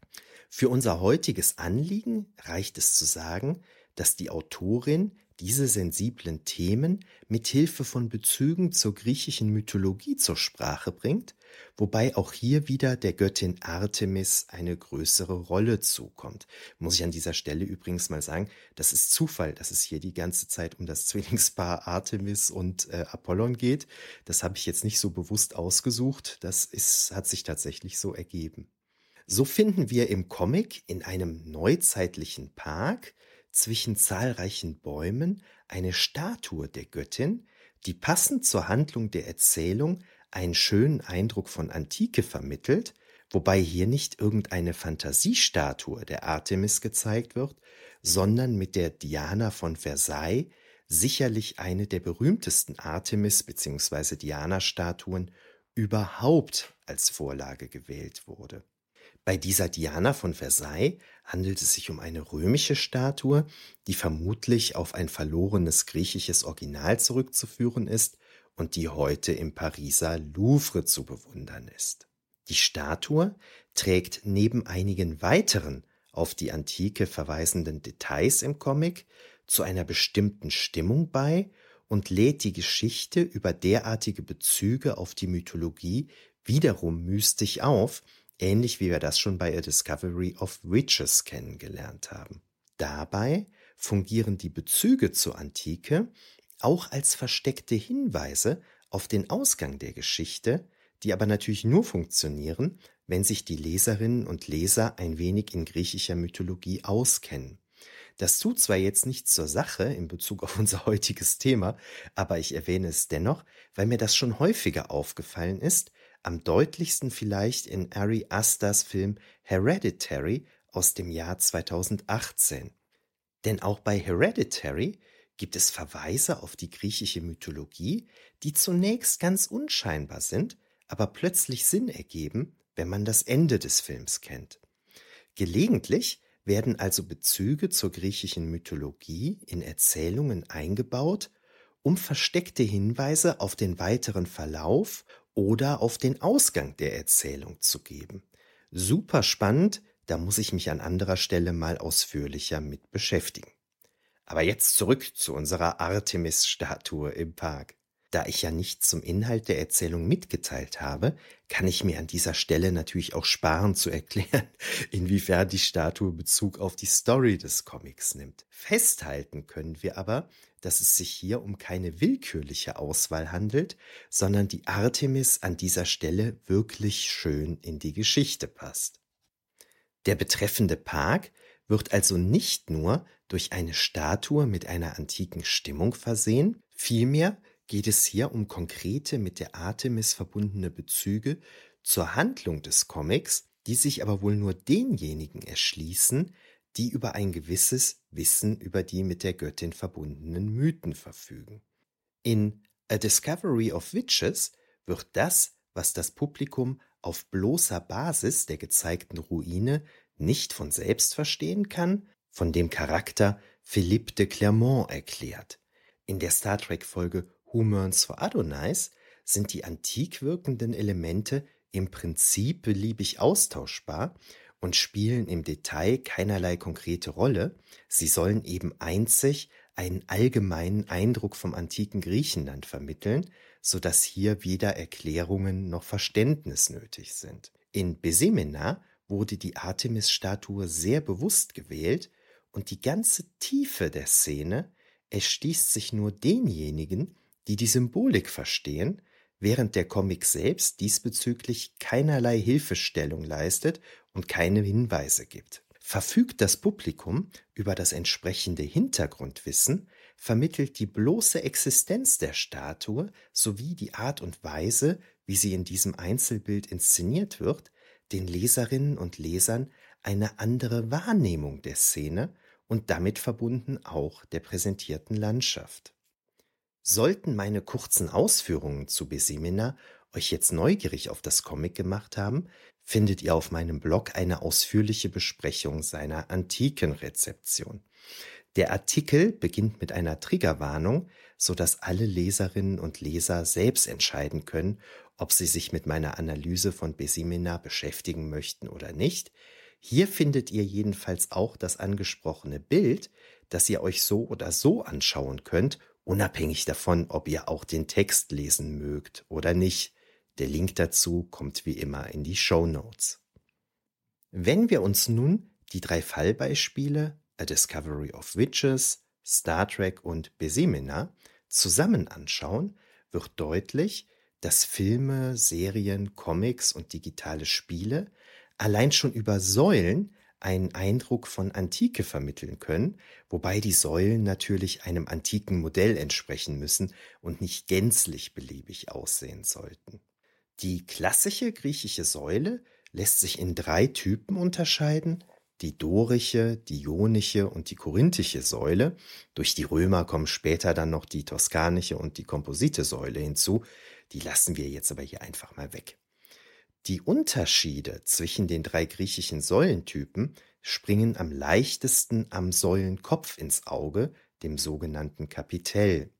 Für unser heutiges Anliegen reicht es zu sagen, dass die Autorin diese sensiblen Themen mit Hilfe von Bezügen zur griechischen Mythologie zur Sprache bringt, wobei auch hier wieder der Göttin Artemis eine größere Rolle zukommt. Muss ich an dieser Stelle übrigens mal sagen, das ist Zufall, dass es hier die ganze Zeit um das [laughs] Zwillingspaar Artemis und äh, Apollon geht. Das habe ich jetzt nicht so bewusst ausgesucht, das ist, hat sich tatsächlich so ergeben. So finden wir im Comic in einem neuzeitlichen Park zwischen zahlreichen Bäumen eine Statue der Göttin, die passend zur Handlung der Erzählung einen schönen Eindruck von Antike vermittelt, wobei hier nicht irgendeine Fantasiestatue der Artemis gezeigt wird, sondern mit der Diana von Versailles sicherlich eine der berühmtesten Artemis bzw. Diana-Statuen überhaupt als Vorlage gewählt wurde. Bei dieser Diana von Versailles handelt es sich um eine römische Statue, die vermutlich auf ein verlorenes griechisches Original zurückzuführen ist und die heute im Pariser Louvre zu bewundern ist. Die Statue trägt neben einigen weiteren auf die Antike verweisenden Details im Comic zu einer bestimmten Stimmung bei und lädt die Geschichte über derartige Bezüge auf die Mythologie wiederum mystisch auf, ähnlich wie wir das schon bei A Discovery of Witches kennengelernt haben. Dabei fungieren die Bezüge zur Antike auch als versteckte Hinweise auf den Ausgang der Geschichte, die aber natürlich nur funktionieren, wenn sich die Leserinnen und Leser ein wenig in griechischer Mythologie auskennen. Das tut zwar jetzt nichts zur Sache in Bezug auf unser heutiges Thema, aber ich erwähne es dennoch, weil mir das schon häufiger aufgefallen ist am deutlichsten vielleicht in Ari Asters Film Hereditary aus dem Jahr 2018. Denn auch bei Hereditary gibt es Verweise auf die griechische Mythologie, die zunächst ganz unscheinbar sind, aber plötzlich Sinn ergeben, wenn man das Ende des Films kennt. Gelegentlich werden also Bezüge zur griechischen Mythologie in Erzählungen eingebaut, um versteckte Hinweise auf den weiteren Verlauf oder auf den Ausgang der Erzählung zu geben. Super spannend, da muss ich mich an anderer Stelle mal ausführlicher mit beschäftigen. Aber jetzt zurück zu unserer Artemis-Statue im Park. Da ich ja nichts zum Inhalt der Erzählung mitgeteilt habe, kann ich mir an dieser Stelle natürlich auch sparen zu erklären, [laughs] inwiefern die Statue Bezug auf die Story des Comics nimmt. Festhalten können wir aber, dass es sich hier um keine willkürliche Auswahl handelt, sondern die Artemis an dieser Stelle wirklich schön in die Geschichte passt. Der betreffende Park wird also nicht nur durch eine Statue mit einer antiken Stimmung versehen, vielmehr geht es hier um konkrete mit der Artemis verbundene Bezüge zur Handlung des Comics, die sich aber wohl nur denjenigen erschließen, die über ein gewisses Wissen über die mit der Göttin verbundenen Mythen verfügen. In A Discovery of Witches wird das, was das Publikum auf bloßer Basis der gezeigten Ruine nicht von selbst verstehen kann, von dem Charakter Philippe de Clermont erklärt. In der Star Trek Folge Who Mourns for Adonais sind die antik wirkenden Elemente im Prinzip beliebig austauschbar und spielen im Detail keinerlei konkrete Rolle, sie sollen eben einzig einen allgemeinen Eindruck vom antiken Griechenland vermitteln, so dass hier weder Erklärungen noch Verständnis nötig sind. In Besemena wurde die Artemis-Statue sehr bewusst gewählt und die ganze Tiefe der Szene erschließt sich nur denjenigen, die die Symbolik verstehen, während der Comic selbst diesbezüglich keinerlei Hilfestellung leistet und keine Hinweise gibt. Verfügt das Publikum über das entsprechende Hintergrundwissen, vermittelt die bloße Existenz der Statue sowie die Art und Weise, wie sie in diesem Einzelbild inszeniert wird, den Leserinnen und Lesern eine andere Wahrnehmung der Szene und damit verbunden auch der präsentierten Landschaft. Sollten meine kurzen Ausführungen zu Besemina euch jetzt neugierig auf das Comic gemacht haben, findet ihr auf meinem Blog eine ausführliche Besprechung seiner antiken Rezeption. Der Artikel beginnt mit einer Triggerwarnung, so dass alle Leserinnen und Leser selbst entscheiden können, ob sie sich mit meiner Analyse von Besimena beschäftigen möchten oder nicht. Hier findet ihr jedenfalls auch das angesprochene Bild, das ihr euch so oder so anschauen könnt unabhängig davon, ob ihr auch den Text lesen mögt oder nicht. Der Link dazu kommt wie immer in die Show Notes. Wenn wir uns nun die drei Fallbeispiele A Discovery of Witches, Star Trek und Besemina zusammen anschauen, wird deutlich, dass Filme, Serien, Comics und digitale Spiele allein schon über Säulen einen Eindruck von Antike vermitteln können, wobei die Säulen natürlich einem antiken Modell entsprechen müssen und nicht gänzlich beliebig aussehen sollten. Die klassische griechische Säule lässt sich in drei Typen unterscheiden, die dorische, die ionische und die korinthische Säule. Durch die Römer kommen später dann noch die toskanische und die komposite Säule hinzu. Die lassen wir jetzt aber hier einfach mal weg. Die Unterschiede zwischen den drei griechischen Säulentypen springen am leichtesten am Säulenkopf ins Auge, dem sogenannten Kapitell.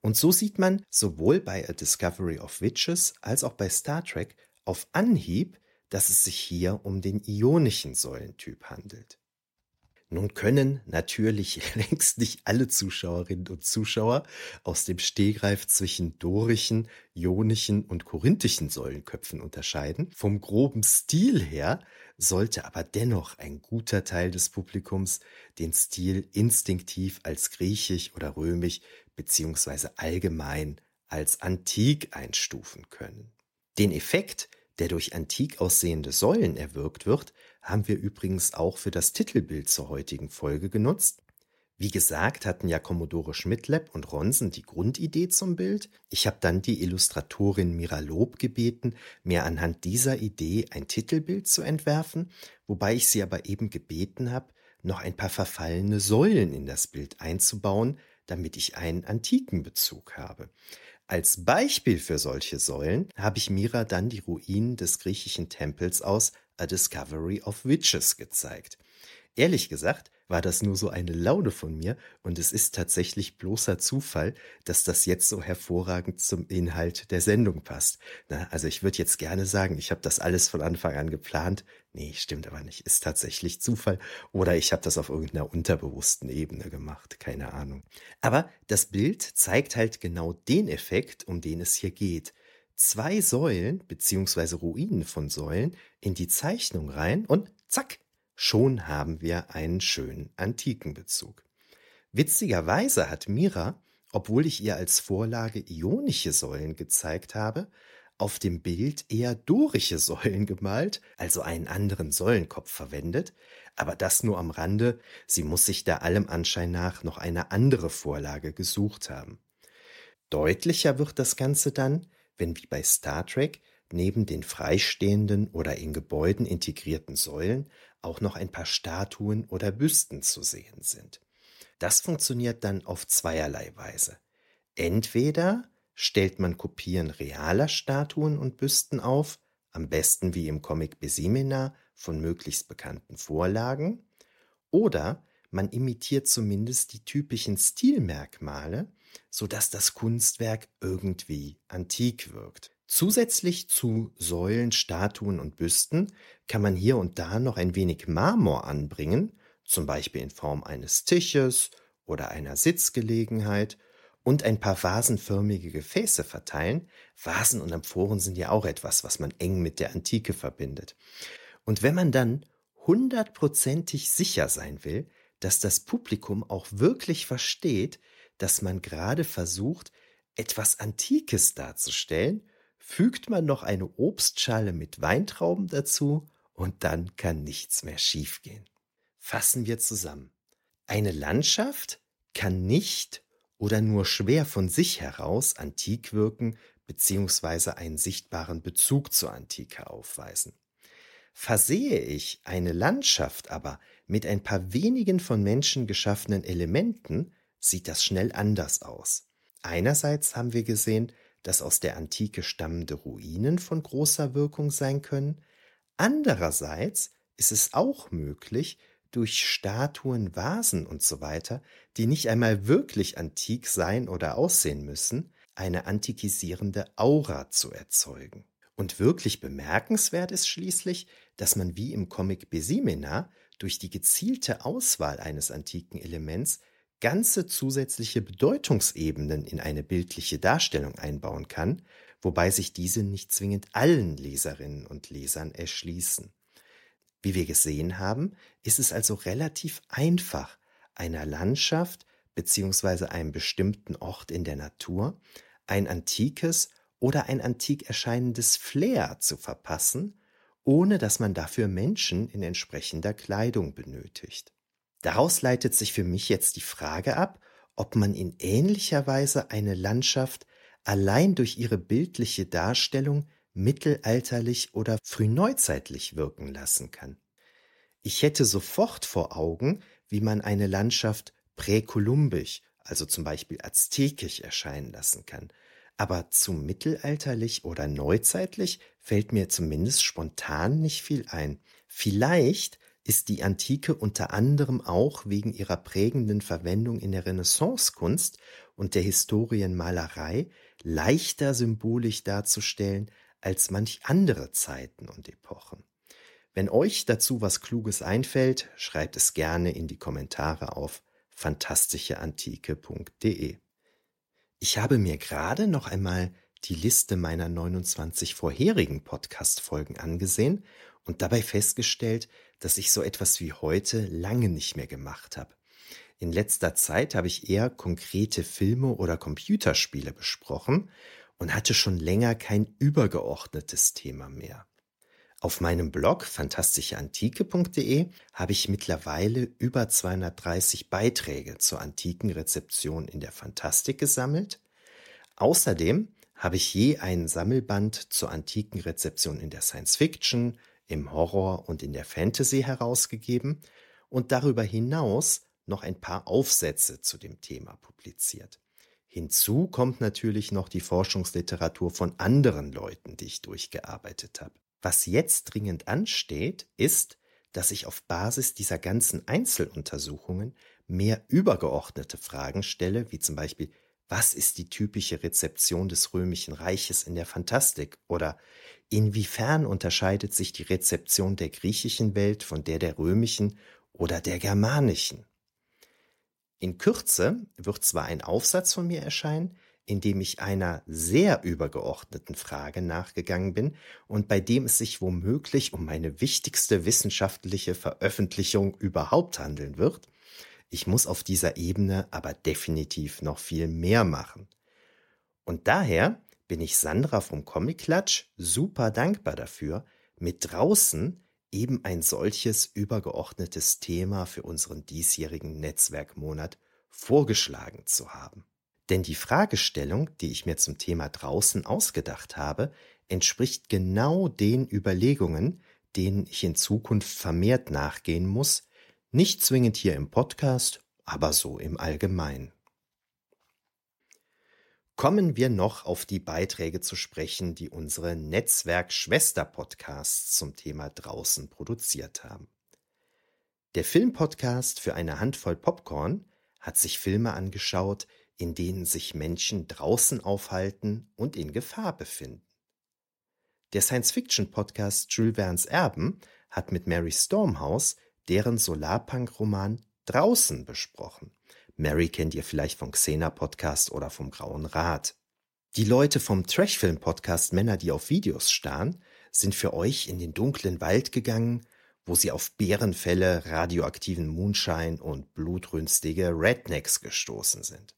Und so sieht man sowohl bei A Discovery of Witches als auch bei Star Trek auf Anhieb, dass es sich hier um den ionischen Säulentyp handelt. Nun können natürlich [laughs] längst nicht alle Zuschauerinnen und Zuschauer aus dem Stehgreif zwischen dorischen, ionischen und korinthischen Säulenköpfen unterscheiden. Vom groben Stil her sollte aber dennoch ein guter Teil des Publikums den Stil instinktiv als griechisch oder römisch beziehungsweise allgemein als antik einstufen können. Den Effekt, der durch antik aussehende Säulen erwirkt wird, haben wir übrigens auch für das Titelbild zur heutigen Folge genutzt. Wie gesagt, hatten ja Commodore Schmidtlab und Ronsen die Grundidee zum Bild. Ich habe dann die Illustratorin Mira Lob gebeten, mir anhand dieser Idee ein Titelbild zu entwerfen, wobei ich sie aber eben gebeten habe, noch ein paar verfallene Säulen in das Bild einzubauen, damit ich einen antiken Bezug habe. Als Beispiel für solche Säulen habe ich Mira dann die Ruinen des griechischen Tempels aus A Discovery of Witches gezeigt. Ehrlich gesagt war das nur so eine Laune von mir und es ist tatsächlich bloßer Zufall, dass das jetzt so hervorragend zum Inhalt der Sendung passt. Na, also ich würde jetzt gerne sagen, ich habe das alles von Anfang an geplant. Nee, stimmt aber nicht. Ist tatsächlich Zufall oder ich habe das auf irgendeiner unterbewussten Ebene gemacht. Keine Ahnung. Aber das Bild zeigt halt genau den Effekt, um den es hier geht zwei Säulen beziehungsweise Ruinen von Säulen in die Zeichnung rein und zack, schon haben wir einen schönen antiken Bezug. Witzigerweise hat Mira, obwohl ich ihr als Vorlage ionische Säulen gezeigt habe, auf dem Bild eher dorische Säulen gemalt, also einen anderen Säulenkopf verwendet, aber das nur am Rande, sie muss sich da allem Anschein nach noch eine andere Vorlage gesucht haben. Deutlicher wird das Ganze dann, wenn wie bei Star Trek neben den freistehenden oder in Gebäuden integrierten Säulen auch noch ein paar Statuen oder Büsten zu sehen sind. Das funktioniert dann auf zweierlei Weise. Entweder stellt man Kopien realer Statuen und Büsten auf, am besten wie im Comic Besimena von möglichst bekannten Vorlagen, oder man imitiert zumindest die typischen Stilmerkmale, sodass das Kunstwerk irgendwie antik wirkt. Zusätzlich zu Säulen, Statuen und Büsten kann man hier und da noch ein wenig Marmor anbringen, zum Beispiel in Form eines Tisches oder einer Sitzgelegenheit und ein paar vasenförmige Gefäße verteilen. Vasen und Amphoren sind ja auch etwas, was man eng mit der Antike verbindet. Und wenn man dann hundertprozentig sicher sein will, dass das Publikum auch wirklich versteht, dass man gerade versucht, etwas Antikes darzustellen, fügt man noch eine Obstschale mit Weintrauben dazu und dann kann nichts mehr schiefgehen. Fassen wir zusammen. Eine Landschaft kann nicht oder nur schwer von sich heraus antik wirken bzw. einen sichtbaren Bezug zur Antike aufweisen. Versehe ich eine Landschaft aber mit ein paar wenigen von Menschen geschaffenen Elementen, sieht das schnell anders aus. Einerseits haben wir gesehen, dass aus der Antike stammende Ruinen von großer Wirkung sein können, andererseits ist es auch möglich, durch Statuen, Vasen und so die nicht einmal wirklich antik sein oder aussehen müssen, eine antikisierende Aura zu erzeugen. Und wirklich bemerkenswert ist schließlich, dass man wie im Comic Besimena durch die gezielte Auswahl eines antiken Elements ganze zusätzliche Bedeutungsebenen in eine bildliche Darstellung einbauen kann, wobei sich diese nicht zwingend allen Leserinnen und Lesern erschließen. Wie wir gesehen haben, ist es also relativ einfach, einer Landschaft bzw. einem bestimmten Ort in der Natur ein antikes oder ein antik erscheinendes Flair zu verpassen, ohne dass man dafür Menschen in entsprechender Kleidung benötigt. Daraus leitet sich für mich jetzt die Frage ab, ob man in ähnlicher Weise eine Landschaft allein durch ihre bildliche Darstellung mittelalterlich oder frühneuzeitlich wirken lassen kann. Ich hätte sofort vor Augen, wie man eine Landschaft präkolumbisch, also zum Beispiel aztekisch erscheinen lassen kann, aber zu mittelalterlich oder neuzeitlich fällt mir zumindest spontan nicht viel ein. Vielleicht ist die Antike unter anderem auch wegen ihrer prägenden Verwendung in der Renaissancekunst und der Historienmalerei leichter symbolisch darzustellen als manch andere Zeiten und Epochen. Wenn euch dazu was Kluges einfällt, schreibt es gerne in die Kommentare auf fantastischeantike.de. Ich habe mir gerade noch einmal die Liste meiner 29 vorherigen Podcast-Folgen angesehen und dabei festgestellt, dass ich so etwas wie heute lange nicht mehr gemacht habe. In letzter Zeit habe ich eher konkrete Filme oder Computerspiele besprochen und hatte schon länger kein übergeordnetes Thema mehr. Auf meinem Blog fantastischeantike.de habe ich mittlerweile über 230 Beiträge zur antiken Rezeption in der Fantastik gesammelt. Außerdem habe ich je einen Sammelband zur antiken Rezeption in der Science Fiction, im Horror und in der Fantasy herausgegeben und darüber hinaus noch ein paar Aufsätze zu dem Thema publiziert. Hinzu kommt natürlich noch die Forschungsliteratur von anderen Leuten, die ich durchgearbeitet habe. Was jetzt dringend ansteht, ist, dass ich auf Basis dieser ganzen Einzeluntersuchungen mehr übergeordnete Fragen stelle, wie zum Beispiel, was ist die typische Rezeption des römischen Reiches in der Fantastik? Oder inwiefern unterscheidet sich die Rezeption der griechischen Welt von der der römischen oder der germanischen? In Kürze wird zwar ein Aufsatz von mir erscheinen, in dem ich einer sehr übergeordneten Frage nachgegangen bin und bei dem es sich womöglich um meine wichtigste wissenschaftliche Veröffentlichung überhaupt handeln wird, ich muss auf dieser Ebene aber definitiv noch viel mehr machen. Und daher bin ich Sandra vom Comic Klatsch super dankbar dafür, mit draußen eben ein solches übergeordnetes Thema für unseren diesjährigen Netzwerkmonat vorgeschlagen zu haben. Denn die Fragestellung, die ich mir zum Thema draußen ausgedacht habe, entspricht genau den Überlegungen, denen ich in Zukunft vermehrt nachgehen muss, nicht zwingend hier im Podcast, aber so im Allgemeinen. Kommen wir noch auf die Beiträge zu sprechen, die unsere Netzwerk-Schwester-Podcasts zum Thema draußen produziert haben. Der Filmpodcast für eine Handvoll Popcorn hat sich Filme angeschaut, in denen sich Menschen draußen aufhalten und in Gefahr befinden. Der Science-Fiction-Podcast Jules Verne's Erben hat mit Mary Stormhouse deren Solarpunk-Roman Draußen besprochen. Mary kennt ihr vielleicht vom Xena-Podcast oder vom Grauen Rat. Die Leute vom Trashfilm-Podcast Männer, die auf Videos starren, sind für euch in den dunklen Wald gegangen, wo sie auf Bärenfälle, radioaktiven Moonshine und blutrünstige Rednecks gestoßen sind.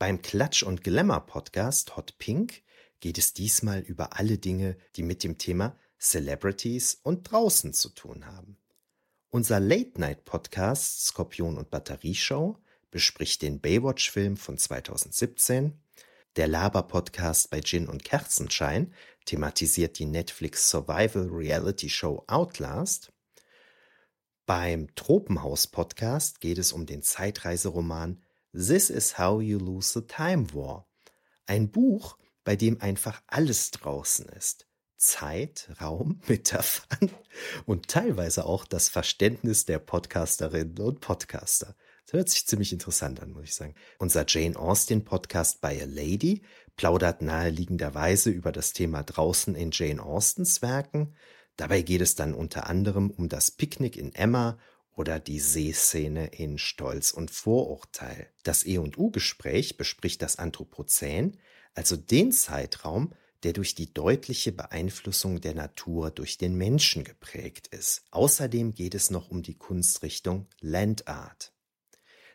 Beim Klatsch- und Glamour-Podcast Hot Pink geht es diesmal über alle Dinge, die mit dem Thema Celebrities und draußen zu tun haben. Unser Late-Night-Podcast Skorpion und Batterieshow bespricht den Baywatch-Film von 2017. Der Laber-Podcast bei Gin und Kerzenschein thematisiert die Netflix Survival Reality Show Outlast. Beim Tropenhaus-Podcast geht es um den Zeitreiseroman This is How You Lose the Time War. Ein Buch, bei dem einfach alles draußen ist. Zeit, Raum, [laughs] Metaphern und teilweise auch das Verständnis der Podcasterinnen und Podcaster. Das hört sich ziemlich interessant an, muss ich sagen. Unser Jane Austen Podcast by a Lady plaudert naheliegenderweise über das Thema draußen in Jane Austens Werken. Dabei geht es dann unter anderem um das Picknick in Emma oder die Seeszene in Stolz und Vorurteil. Das E&U-Gespräch bespricht das Anthropozän, also den Zeitraum, der durch die deutliche Beeinflussung der Natur durch den Menschen geprägt ist. Außerdem geht es noch um die Kunstrichtung Landart.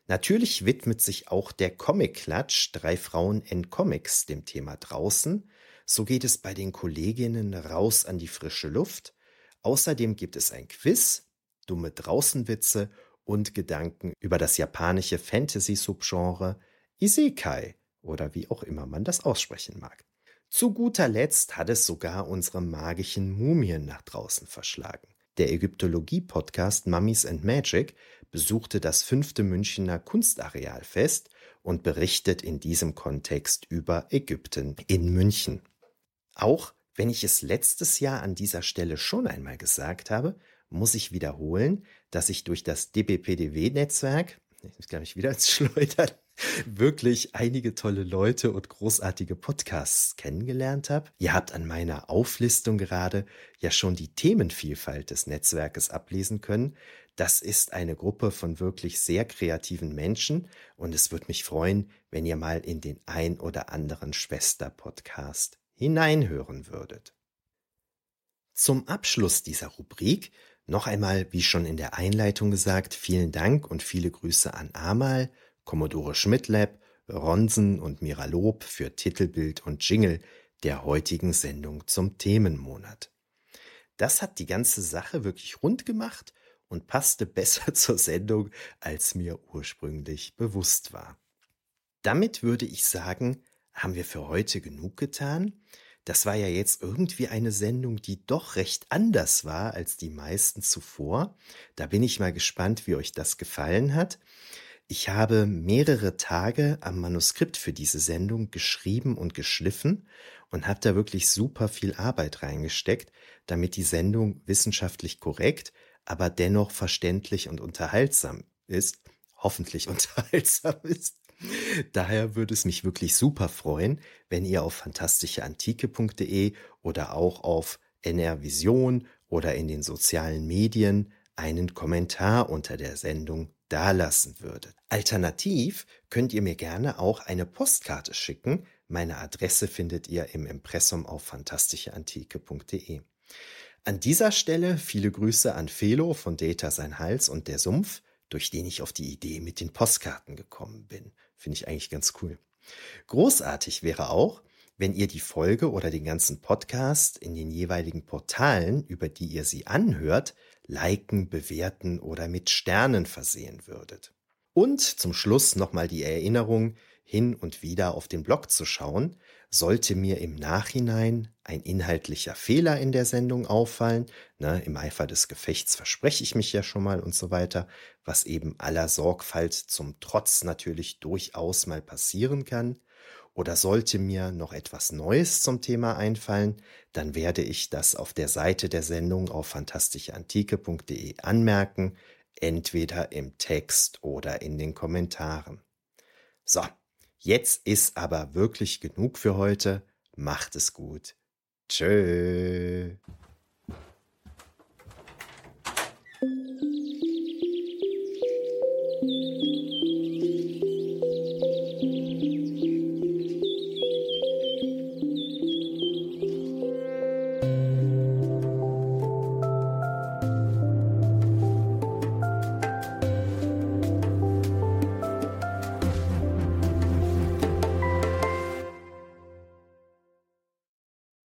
Natürlich widmet sich auch der Comic-Klatsch Drei Frauen in Comics dem Thema draußen. So geht es bei den Kolleginnen raus an die frische Luft. Außerdem gibt es ein Quiz, dumme Draußenwitze und Gedanken über das japanische Fantasy-Subgenre Isekai oder wie auch immer man das aussprechen mag. Zu guter Letzt hat es sogar unsere magischen Mumien nach draußen verschlagen. Der Ägyptologie-Podcast Mummies and Magic besuchte das fünfte Münchener Kunstarealfest und berichtet in diesem Kontext über Ägypten in München. Auch wenn ich es letztes Jahr an dieser Stelle schon einmal gesagt habe, muss ich wiederholen, dass ich durch das DBPDW-Netzwerk, ich kann mich wieder ins Schleudern, wirklich einige tolle Leute und großartige Podcasts kennengelernt habe. Ihr habt an meiner Auflistung gerade ja schon die Themenvielfalt des Netzwerkes ablesen können. Das ist eine Gruppe von wirklich sehr kreativen Menschen und es würde mich freuen, wenn ihr mal in den ein oder anderen Schwester-Podcast hineinhören würdet. Zum Abschluss dieser Rubrik noch einmal, wie schon in der Einleitung gesagt, vielen Dank und viele Grüße an Amal Commodore Schmidlab, Ronsen und Miralob für Titelbild und Jingle der heutigen Sendung zum Themenmonat. Das hat die ganze Sache wirklich rund gemacht und passte [laughs] besser zur Sendung, als mir ursprünglich bewusst war. Damit würde ich sagen, haben wir für heute genug getan. Das war ja jetzt irgendwie eine Sendung, die doch recht anders war als die meisten zuvor. Da bin ich mal gespannt, wie euch das gefallen hat. Ich habe mehrere Tage am Manuskript für diese Sendung geschrieben und geschliffen und habe da wirklich super viel Arbeit reingesteckt, damit die Sendung wissenschaftlich korrekt, aber dennoch verständlich und unterhaltsam ist, hoffentlich [laughs] unterhaltsam ist. Daher würde es mich wirklich super freuen, wenn ihr auf fantastischeantike.de oder auch auf NR Vision oder in den sozialen Medien einen Kommentar unter der Sendung dalassen würdet. Alternativ könnt ihr mir gerne auch eine Postkarte schicken. Meine Adresse findet ihr im Impressum auf fantastischeantike.de. An dieser Stelle viele Grüße an Felo von Data Sein Hals und der Sumpf, durch den ich auf die Idee mit den Postkarten gekommen bin. Finde ich eigentlich ganz cool. Großartig wäre auch, wenn ihr die Folge oder den ganzen Podcast in den jeweiligen Portalen, über die ihr sie anhört, liken, bewerten oder mit Sternen versehen würdet. Und zum Schluss nochmal die Erinnerung, hin und wieder auf den Blog zu schauen, sollte mir im Nachhinein ein inhaltlicher Fehler in der Sendung auffallen, ne, im Eifer des Gefechts verspreche ich mich ja schon mal und so weiter, was eben aller Sorgfalt zum Trotz natürlich durchaus mal passieren kann, oder sollte mir noch etwas Neues zum Thema einfallen, dann werde ich das auf der Seite der Sendung auf fantastischeantike.de anmerken, entweder im Text oder in den Kommentaren. So, jetzt ist aber wirklich genug für heute. Macht es gut. Tschö.